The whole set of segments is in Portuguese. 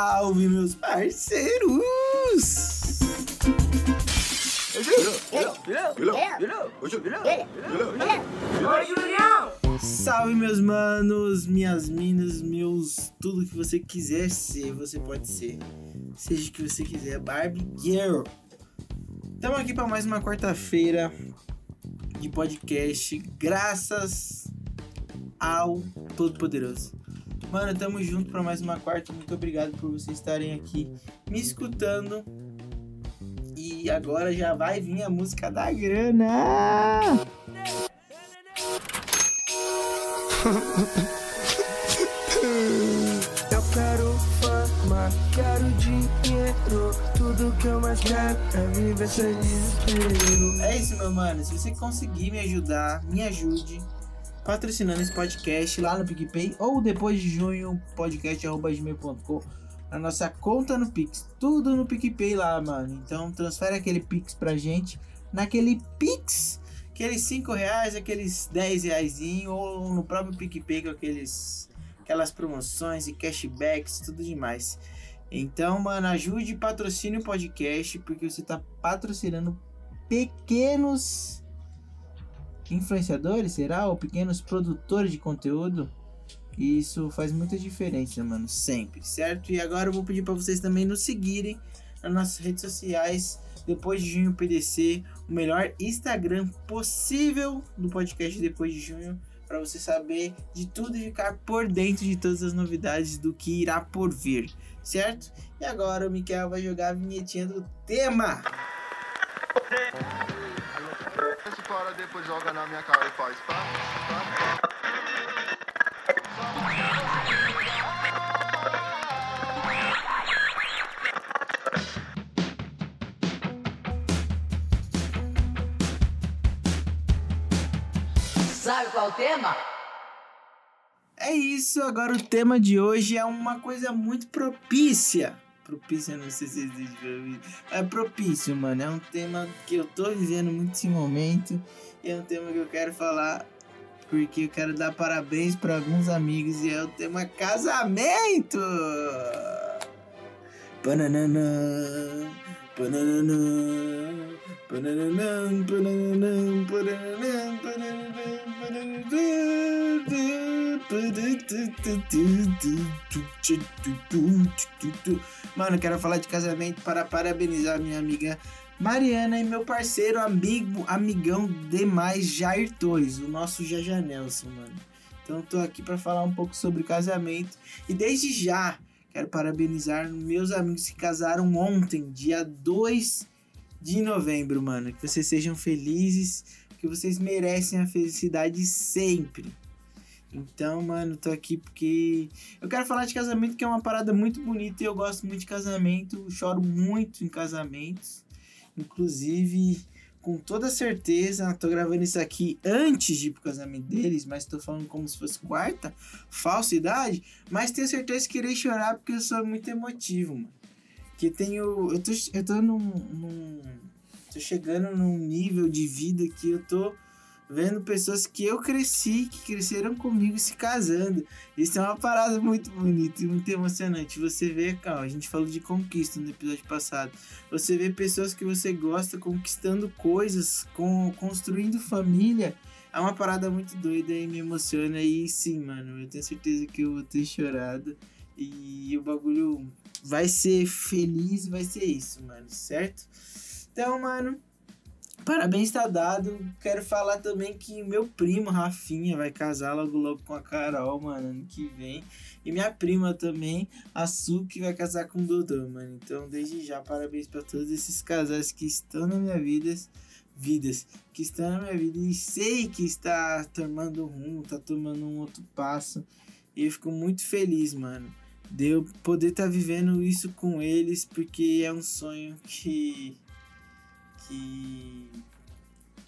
Salve, meus parceiros! Salve, meus manos, minhas minas, meus. Tudo que você quiser ser, você pode ser. Seja o que você quiser, Barbie Girl. Estamos aqui para mais uma quarta-feira de podcast, graças ao Todo-Poderoso. Mano, tamo junto para mais uma quarta. Muito obrigado por vocês estarem aqui me escutando. E agora já vai vir a música da grana. Eu quero fama, quero dinheiro. Tudo que eu mais quero é viver sem desespero. É isso, meu mano. Se você conseguir me ajudar, me ajude patrocinando esse podcast lá no PicPay ou depois de junho, podcast.gmail.com na nossa conta no Pix. Tudo no PicPay lá, mano. Então transfere aquele Pix pra gente naquele Pix. Aqueles 5 reais, aqueles 10 reais ou no próprio PicPay com aqueles, aquelas promoções e cashbacks, tudo demais. Então, mano, ajude e patrocine o podcast, porque você tá patrocinando pequenos influenciadores, será? Ou pequenos produtores de conteúdo. E isso faz muita diferença, mano, sempre, certo? E agora eu vou pedir para vocês também nos seguirem nas nossas redes sociais. Depois de junho PDC, o melhor Instagram possível do podcast depois de junho, para você saber de tudo e ficar por dentro de todas as novidades do que irá por vir, certo? E agora o Miquel vai jogar a vinhetinha do tema. Para depois joga na minha cara e faz pá, pá, pá. Sabe qual o tema? É isso, agora o tema de hoje é uma coisa muito propícia. Propícia, não sei se existe pra mim. É propício, mano. É um tema que eu tô vivendo muito esse momento. E é um tema que eu quero falar porque eu quero dar parabéns para alguns amigos e é o tema casamento. Pananana, pananana, pananana, pananana, pananana, pananana, pananana. Mano, quero falar de casamento para parabenizar minha amiga Mariana e meu parceiro, amigo, amigão demais, Jair Torres, o nosso Jaja Nelson, mano. Então tô aqui para falar um pouco sobre casamento e desde já quero parabenizar meus amigos que casaram ontem, dia 2 de novembro, mano. Que vocês sejam felizes, que vocês merecem a felicidade sempre. Então, mano, tô aqui porque eu quero falar de casamento, que é uma parada muito bonita e eu gosto muito de casamento, choro muito em casamentos. Inclusive, com toda certeza, tô gravando isso aqui antes de ir pro casamento deles, mas tô falando como se fosse quarta, falsidade, mas tenho certeza que irei chorar porque eu sou muito emotivo, mano. Que tenho. Eu tô, eu tô num, num. Tô chegando num nível de vida que eu tô vendo pessoas que eu cresci, que cresceram comigo se casando. Isso é uma parada muito bonita e muito emocionante. Você vê, calma, a gente falou de conquista no episódio passado. Você vê pessoas que você gosta conquistando coisas, com, construindo família. É uma parada muito doida e me emociona. E sim, mano, eu tenho certeza que eu vou ter chorado. E o bagulho vai ser feliz, vai ser isso, mano, certo? Então, mano, Parabéns tá dado. Quero falar também que meu primo, Rafinha, vai casar logo logo com a Carol, mano, ano que vem. E minha prima também, a Su, que vai casar com o Dodô, mano. Então, desde já, parabéns para todos esses casais que estão na minha vida. Vidas que estão na minha vida e sei que está tomando rumo, tá tomando um outro passo. E eu fico muito feliz, mano, de eu poder estar tá vivendo isso com eles, porque é um sonho que que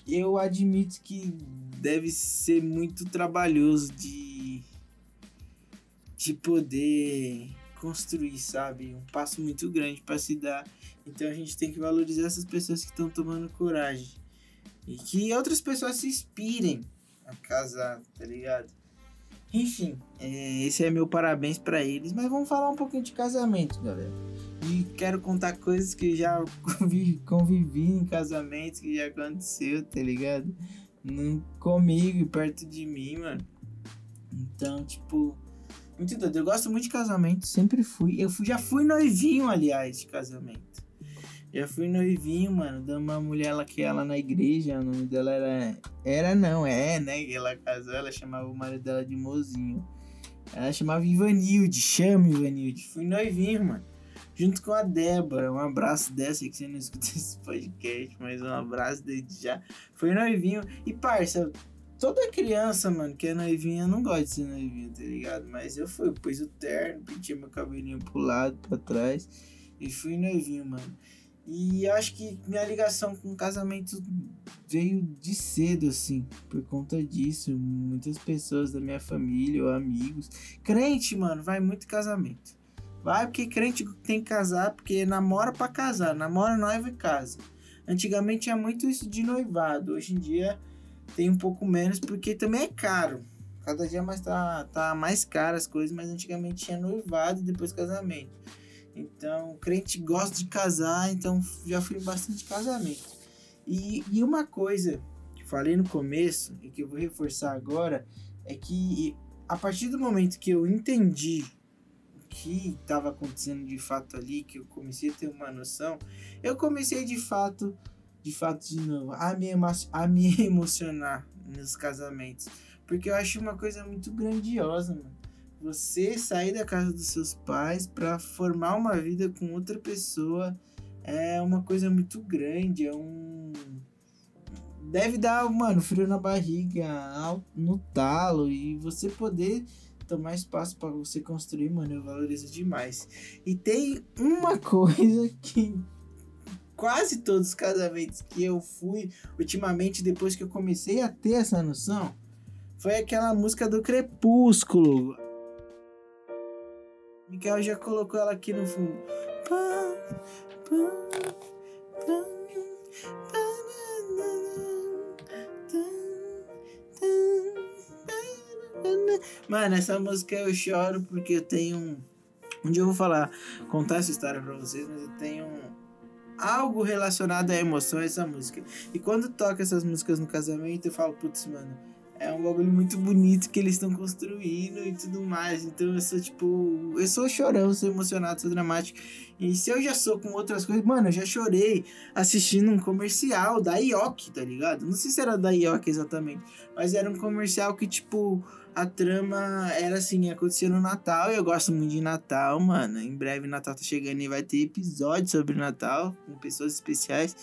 eu admito que deve ser muito trabalhoso de de poder construir, sabe? Um passo muito grande para se dar. Então a gente tem que valorizar essas pessoas que estão tomando coragem e que outras pessoas se inspirem a casar, tá ligado? Enfim, é, esse é meu parabéns pra eles. Mas vamos falar um pouquinho de casamento, galera. E quero contar coisas que já convivi, convivi em casamentos que já aconteceu, tá ligado? Comigo e perto de mim, mano. Então, tipo, muito doido. Eu gosto muito de casamento, sempre fui. Eu fui- já fui noivinho, aliás, de casamento. Já fui noivinho, mano, de uma mulher lá que ela na igreja, o nome dela era. Era não, é, né? Ela casou, ela chamava o marido dela de mozinho. Ela chamava Ivanilde, chama Ivanilde. Fui noivinho, mano. Junto com a Débora. Um abraço dessa que você não escuta esse podcast, mas um abraço desde já. Foi noivinho. E, parça, toda criança, mano, que é noivinha, não gosta de ser noivinha, tá ligado? Mas eu fui, pus o terno, pintei meu cabelinho pro lado, pra trás. E fui noivinho, mano. E eu acho que minha ligação com o casamento veio de cedo, assim, por conta disso. Muitas pessoas da minha família ou amigos. Crente, mano, vai muito casamento. Vai porque crente tem que casar, porque namora pra casar, namora noiva e casa. Antigamente tinha muito isso de noivado, hoje em dia tem um pouco menos, porque também é caro. Cada dia mais tá, tá mais caro as coisas, mas antigamente tinha noivado e depois casamento. Então, crente gosta de casar, então já fui bastante casamento. E, e uma coisa que falei no começo e que eu vou reforçar agora é que a partir do momento que eu entendi que estava acontecendo de fato ali, que eu comecei a ter uma noção, eu comecei de fato, de fato de novo, a me, emo- a me emocionar nos casamentos. Porque eu acho uma coisa muito grandiosa, mano você sair da casa dos seus pais para formar uma vida com outra pessoa é uma coisa muito grande, é um deve dar, mano, frio na barriga, no talo e você poder tomar espaço para você construir, mano, eu valorizo demais. E tem uma coisa que quase todos os casamentos que eu fui ultimamente depois que eu comecei a ter essa noção foi aquela música do Crepúsculo. Miguel já colocou ela aqui no fundo. Pá, pá, Mano, essa música eu choro porque eu tenho. um- Um dia eu vou falar, contar essa história pra vocês, mas eu tenho um- algo relacionado à emoção a essa música. E quando toca essas músicas no casamento, eu falo, putz, mano, é um bagulho muito bonito que eles estão construindo e tudo mais. Então eu sou tipo. Eu sou chorão, sou emocionado, sou dramático. E se eu já sou com outras coisas, mano, eu já chorei assistindo um comercial da Ioki, tá ligado? Não sei se era da Ioki exatamente, mas era um comercial que, tipo, a trama era assim, acontecia no Natal. Eu gosto muito de Natal, mano. Em breve Natal tá chegando e vai ter episódio sobre Natal, com pessoas especiais.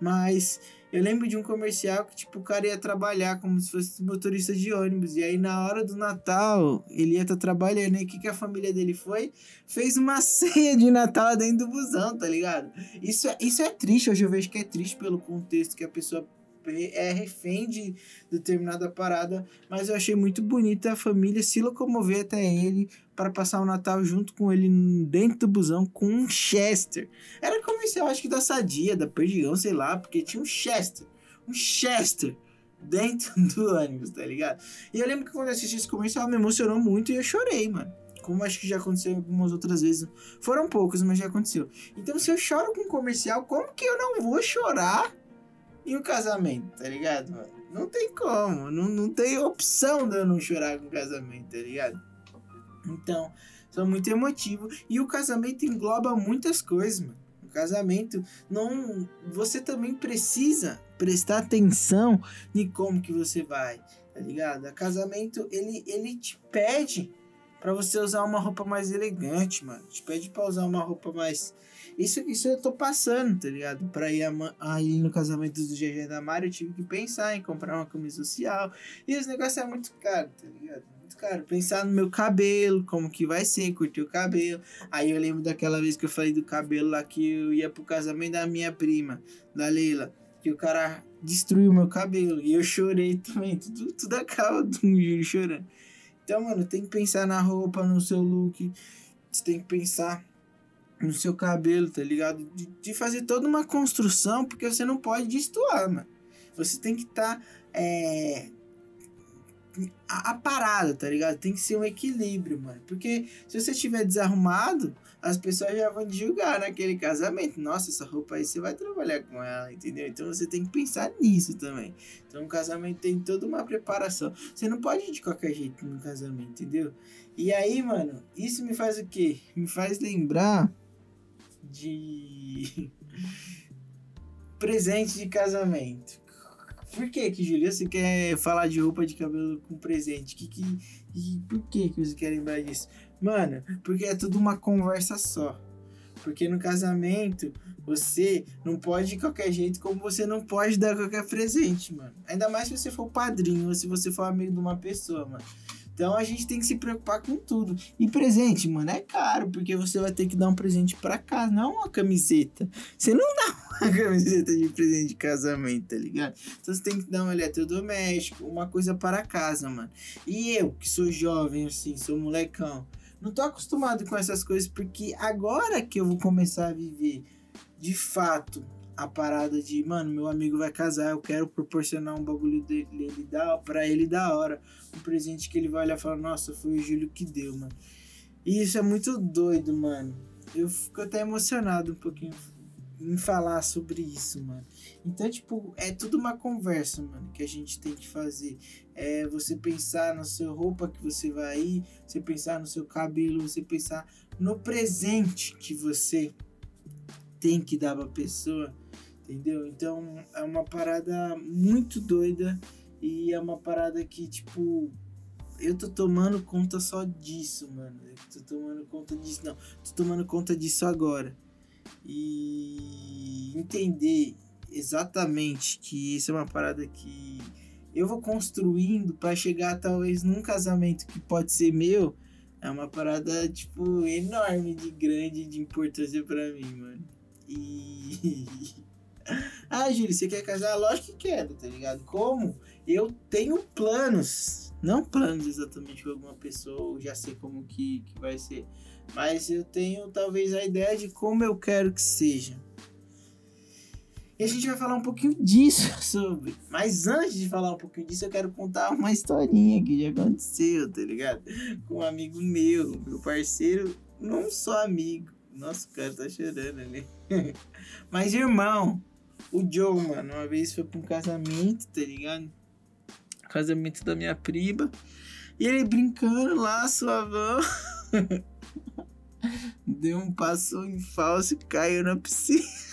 Mas eu lembro de um comercial que, tipo, o cara ia trabalhar como se fosse motorista de ônibus. E aí, na hora do Natal, ele ia estar trabalhando. E o que, que a família dele foi? Fez uma ceia de Natal dentro do busão, tá ligado? Isso é, isso é triste. Hoje eu vejo que é triste pelo contexto que a pessoa é refém de determinada parada. Mas eu achei muito bonita a família se locomover até ele para passar o Natal junto com ele dentro do busão com um Chester. Era comercial, acho que da Sadia, da Perdigão, sei lá, porque tinha um Chester. Um Chester dentro do ônibus, tá ligado? E eu lembro que quando eu assisti esse comercial me emocionou muito e eu chorei, mano. Como acho que já aconteceu algumas outras vezes. Foram poucos, mas já aconteceu. Então, se eu choro com um comercial, como que eu não vou chorar em um casamento, tá ligado, mano? Não tem como. Não, não tem opção de eu não chorar com casamento, tá ligado? Então, sou muito emotivo. E o casamento engloba muitas coisas, mano. O casamento não. Você também precisa prestar atenção em como que você vai, tá ligado? O casamento, ele, ele te pede para você usar uma roupa mais elegante, mano. Te pede pra usar uma roupa mais. Isso, isso eu tô passando, tá ligado? Pra ir aí no casamento do GG da Mari, eu tive que pensar em comprar uma camisa social. E esse negócio é muito caro, tá ligado? Muito caro. Pensar no meu cabelo, como que vai ser, curtir o cabelo. Aí eu lembro daquela vez que eu falei do cabelo lá que eu ia pro casamento da minha prima, da Leila. Que o cara destruiu meu cabelo. E eu chorei também. Tudo, tudo acaba do Júlio chorando. Então, mano, tem que pensar na roupa, no seu look. Você tem que pensar no seu cabelo, tá ligado? De, de fazer toda uma construção, porque você não pode destoar, mano. Você tem que estar a, a parada, tá ligado? Tem que ser um equilíbrio, mano. Porque se você estiver desarrumado, as pessoas já vão te julgar naquele casamento. Nossa, essa roupa aí você vai trabalhar com ela, entendeu? Então você tem que pensar nisso também. Então um casamento tem toda uma preparação. Você não pode ir de qualquer jeito no casamento, entendeu? E aí, mano, isso me faz o quê? Me faz lembrar de presente de casamento. Por que que, Julia, você quer falar de roupa de cabelo com presente? Que, que, por que que você quer lembrar disso? Mano, porque é tudo uma conversa só. Porque no casamento, você não pode de qualquer jeito, como você não pode dar qualquer presente, mano. Ainda mais se você for padrinho ou se você for amigo de uma pessoa, mano. Então a gente tem que se preocupar com tudo. E presente, mano, é caro, porque você vai ter que dar um presente para casa, não uma camiseta. Você não dá uma camiseta de presente de casamento, tá ligado? Então você tem que dar um eletrodoméstico, uma coisa para casa, mano. E eu, que sou jovem, assim, sou molecão, não tô acostumado com essas coisas, porque agora que eu vou começar a viver de fato a parada de, mano, meu amigo vai casar, eu quero proporcionar um bagulho dele, dele da, pra ele da hora. Um presente que ele vai olhar e falar, nossa, foi o Júlio que deu, mano. E isso é muito doido, mano. Eu fico até emocionado um pouquinho em falar sobre isso, mano. Então, tipo, é tudo uma conversa, mano, que a gente tem que fazer. É você pensar na sua roupa que você vai ir, você pensar no seu cabelo, você pensar no presente que você tem que dar pra pessoa, entendeu? Então, é uma parada muito doida e é uma parada que, tipo, eu tô tomando conta só disso, mano. Eu tô tomando conta disso, não. Tô tomando conta disso agora. E entender exatamente que isso é uma parada que eu vou construindo para chegar talvez num casamento que pode ser meu. É uma parada, tipo, enorme de grande, de importância para mim, mano. E. ah, Júlio, você quer casar? Lógico que quero, tá ligado? Como? Eu tenho planos. Não planos exatamente com alguma pessoa, já sei como que, que vai ser. Mas eu tenho talvez a ideia de como eu quero que seja. E a gente vai falar um pouquinho disso sobre. Mas antes de falar um pouquinho disso, eu quero contar uma historinha que já aconteceu, tá ligado? Com um amigo meu, meu parceiro, não só amigo. Nossa, o cara tá chorando ali. Mas irmão, o Joe, mano, uma vez foi pra um casamento, tá ligado? Casamento da minha prima. E ele brincando lá, suavão. Deu um passo em falso e caiu na piscina.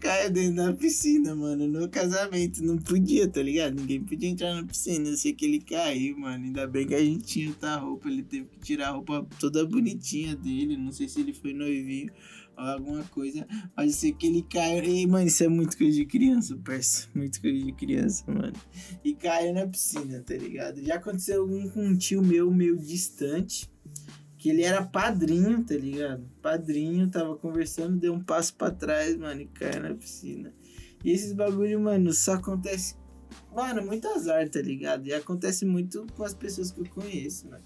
Caiu dentro da piscina, mano. No casamento. Não podia, tá ligado? Ninguém podia entrar na piscina. Eu sei que ele caiu, mano. Ainda bem que a gente tinha outra roupa. Ele teve que tirar a roupa toda bonitinha dele. Não sei se ele foi noivinho alguma coisa. Eu sei que ele caiu. E, mano, isso é muito coisa de criança, parça. Muito coisa de criança, mano. E caiu na piscina, tá ligado? Já aconteceu um com um tio meu, meio distante. Que ele era padrinho, tá ligado? Padrinho, tava conversando, deu um passo pra trás, mano, e caiu na piscina. E esses bagulho, mano, só acontece. Mano, muito azar, tá ligado? E acontece muito com as pessoas que eu conheço, mano.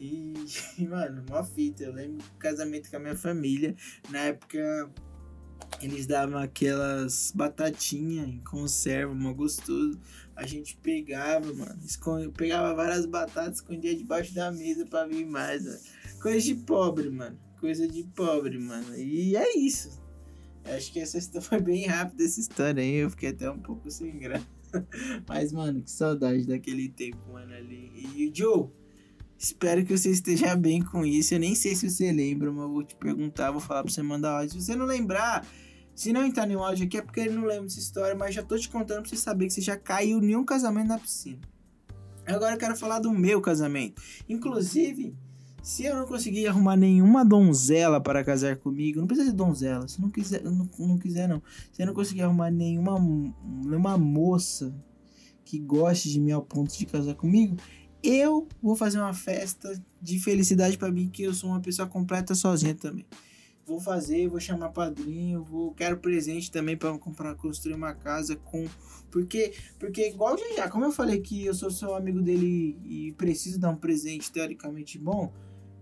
E, mano, mó fita. Eu lembro do casamento com a minha família. Na época, eles davam aquelas batatinhas em conserva, mó gostoso. A gente pegava, mano. Esconde, pegava várias batatas, escondia debaixo da mesa pra vir mais. Coisa de pobre, mano. Coisa de pobre, mano. E é isso. Eu acho que essa história foi bem rápida, essa história aí. Eu fiquei até um pouco sem graça. Mas, mano, que saudade daquele tempo, mano, ali. E Joe, espero que você esteja bem com isso. Eu nem sei se você lembra, mas eu vou te perguntar, vou falar pra você mandar áudio. Se você não lembrar, se não entrar nenhum áudio aqui é porque ele não lembra dessa história, mas já tô te contando pra você saber que você já caiu em um casamento na piscina. Agora eu quero falar do meu casamento. Inclusive, se eu não conseguir arrumar nenhuma donzela para casar comigo, não precisa ser donzela, se não quiser, não, não quiser não. Se eu não conseguir arrumar nenhuma, nenhuma moça que goste de mim ao ponto de casar comigo, eu vou fazer uma festa de felicidade para mim, que eu sou uma pessoa completa sozinha também. Vou fazer, vou chamar padrinho, vou quero presente também para comprar, construir uma casa com porque porque igual já, como eu falei que eu sou seu amigo dele e preciso dar um presente teoricamente bom,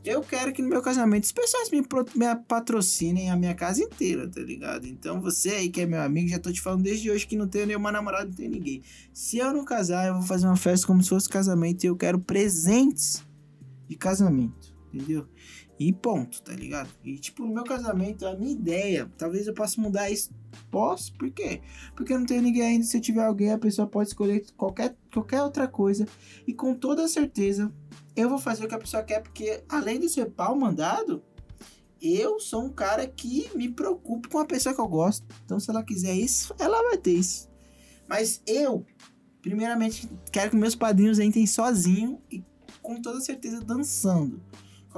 eu quero que no meu casamento as pessoas me, me patrocinem a minha casa inteira, tá ligado? Então você aí que é meu amigo, já tô te falando desde hoje que não tenho nenhuma namorada, não tenho ninguém. Se eu não casar, eu vou fazer uma festa como se fosse casamento e eu quero presentes de casamento, entendeu? E ponto, tá ligado? E tipo, no meu casamento, a minha ideia, talvez eu possa mudar isso. Posso? Por quê? Porque eu não tenho ninguém ainda. Se eu tiver alguém, a pessoa pode escolher qualquer, qualquer outra coisa. E com toda certeza, eu vou fazer o que a pessoa quer, porque além de ser pau mandado, eu sou um cara que me preocupo com a pessoa que eu gosto. Então, se ela quiser isso, ela vai ter isso. Mas eu, primeiramente, quero que meus padrinhos entrem sozinho e com toda certeza dançando.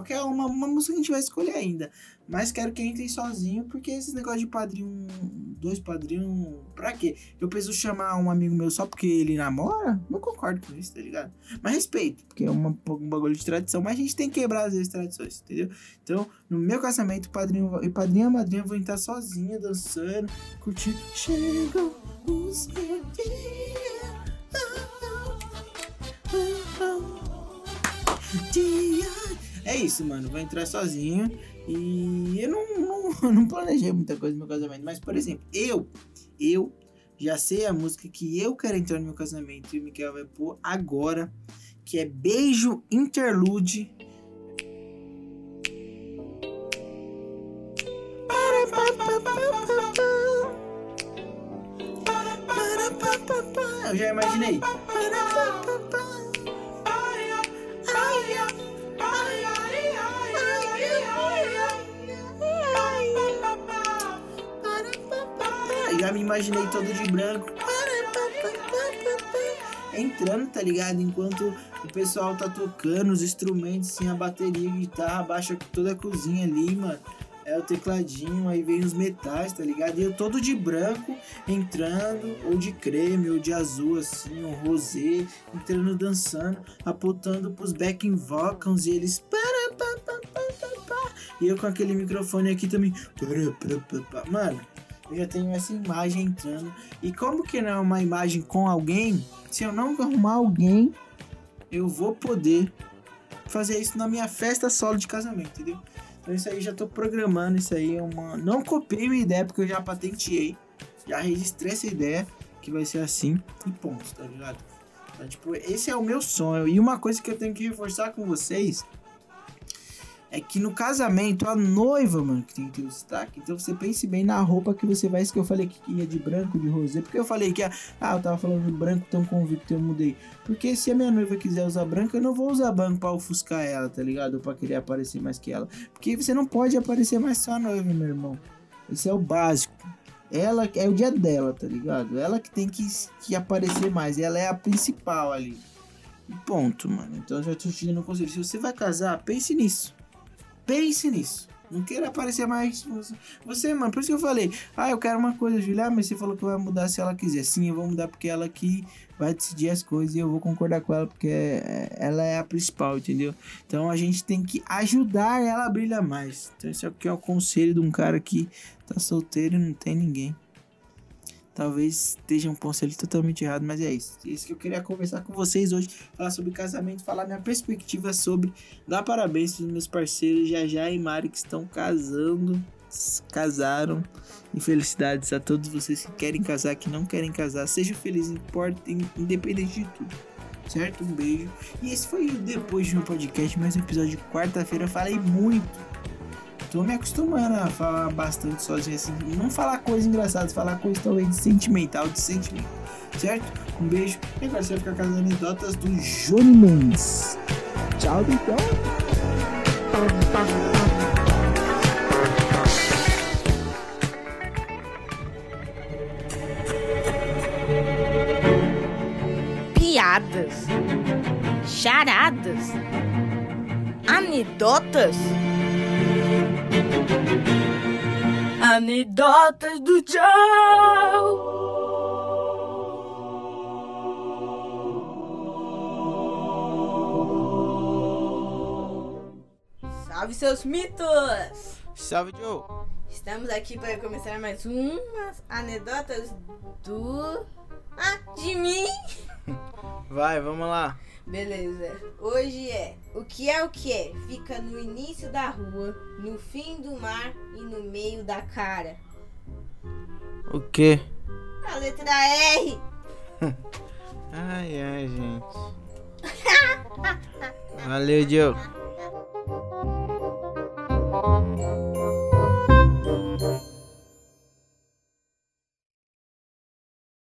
Qualquer uma, uma música que a gente vai escolher ainda. Mas quero que entrem sozinho, porque esse negócio de padrinho, dois padrinhos, pra quê? Eu preciso chamar um amigo meu só porque ele namora? Não concordo com isso, tá ligado? Mas respeito, porque é uma, um bagulho de tradição, mas a gente tem que quebrar às vezes tradições, entendeu? Então, no meu casamento, padrinho e padrinha e madrinha vão estar sozinha, dançando, curtindo. Chega o seu dia. dia. É isso, mano. Vou entrar sozinho. E eu não, não, não planejei muita coisa no meu casamento. Mas, por exemplo, eu, eu já sei a música que eu quero entrar no meu casamento. E o Miquel vai pôr agora. Que é Beijo Interlude. Eu já imaginei. Já me imaginei todo de branco. Entrando, tá ligado? Enquanto o pessoal tá tocando os instrumentos, assim, a bateria, a guitarra, baixa toda a cozinha ali, mano. É o tecladinho, aí vem os metais, tá ligado? E eu todo de branco, entrando, ou de creme, ou de azul, assim, ou rosé, entrando dançando, apontando pros backing vocals e eles. E eu com aquele microfone aqui também. Mano, eu já tenho essa imagem entrando. E como que não é uma imagem com alguém? Se eu não arrumar alguém, eu vou poder fazer isso na minha festa solo de casamento, entendeu? Então isso aí já tô programando, isso aí é uma. Não copiei minha ideia, porque eu já patenteei. Já registrei essa ideia, que vai ser assim e ponto, tá ligado? Então, tipo, esse é o meu sonho. E uma coisa que eu tenho que reforçar com vocês é que no casamento, a noiva, mano, que tem que ter o destaque. Então você pense bem na roupa que você vai. Isso que eu falei que ia de branco, de rosé. Porque eu falei que, ah, eu tava falando de branco tão convicto, eu mudei. Porque se a minha noiva quiser usar branco, eu não vou usar branco pra ofuscar ela, tá ligado? Ou pra querer aparecer mais que ela. Porque você não pode aparecer mais só a noiva, meu irmão. Esse é o básico. Ela é o dia dela, tá ligado? Ela que tem que, que aparecer mais. Ela é a principal ali. Ponto, mano. Então já tô te dando um conselho. Se você vai casar, pense nisso. Pense nisso. Não queira aparecer mais. Você, mano, por isso que eu falei. Ah, eu quero uma coisa, Julia, mas você falou que vai mudar se ela quiser. Sim, eu vou mudar porque ela que vai decidir as coisas e eu vou concordar com ela porque é- ela é a principal, entendeu? Então a gente tem que ajudar ela a brilhar mais. Então esse aqui é o conselho de um cara que tá solteiro e não tem ninguém. Talvez esteja um conselho totalmente errado, mas é isso. É isso que eu queria conversar com vocês hoje. Falar sobre casamento, falar minha perspectiva sobre. Dar parabéns para os meus parceiros Jajá e Mari que estão casando. Casaram. E felicidades a todos vocês que querem casar, que não querem casar. Sejam felizes, independente de tudo. Certo? Um beijo. E esse foi o Depois de um Podcast, mais um episódio de quarta-feira. Falei muito. Tô me acostumando a falar bastante sozinho assim. Não falar coisa engraçada, falar coisa talvez sentimental, de sentimento. Certo? Um beijo. E agora você vai ficar com as anedotas do Johnny Mendes. Tchau, então. piadas, charadas, anedotas. Anedotas do Joe. Salve seus mitos! Salve, Joe. Estamos aqui para começar mais umas anedotas do. Ah, de mim! Vai, vamos lá. Beleza. Hoje é o que é o que é? Fica no início da rua, no fim do mar e no meio da cara. O quê? A letra R. ai, ai, gente. Valeu, Diogo.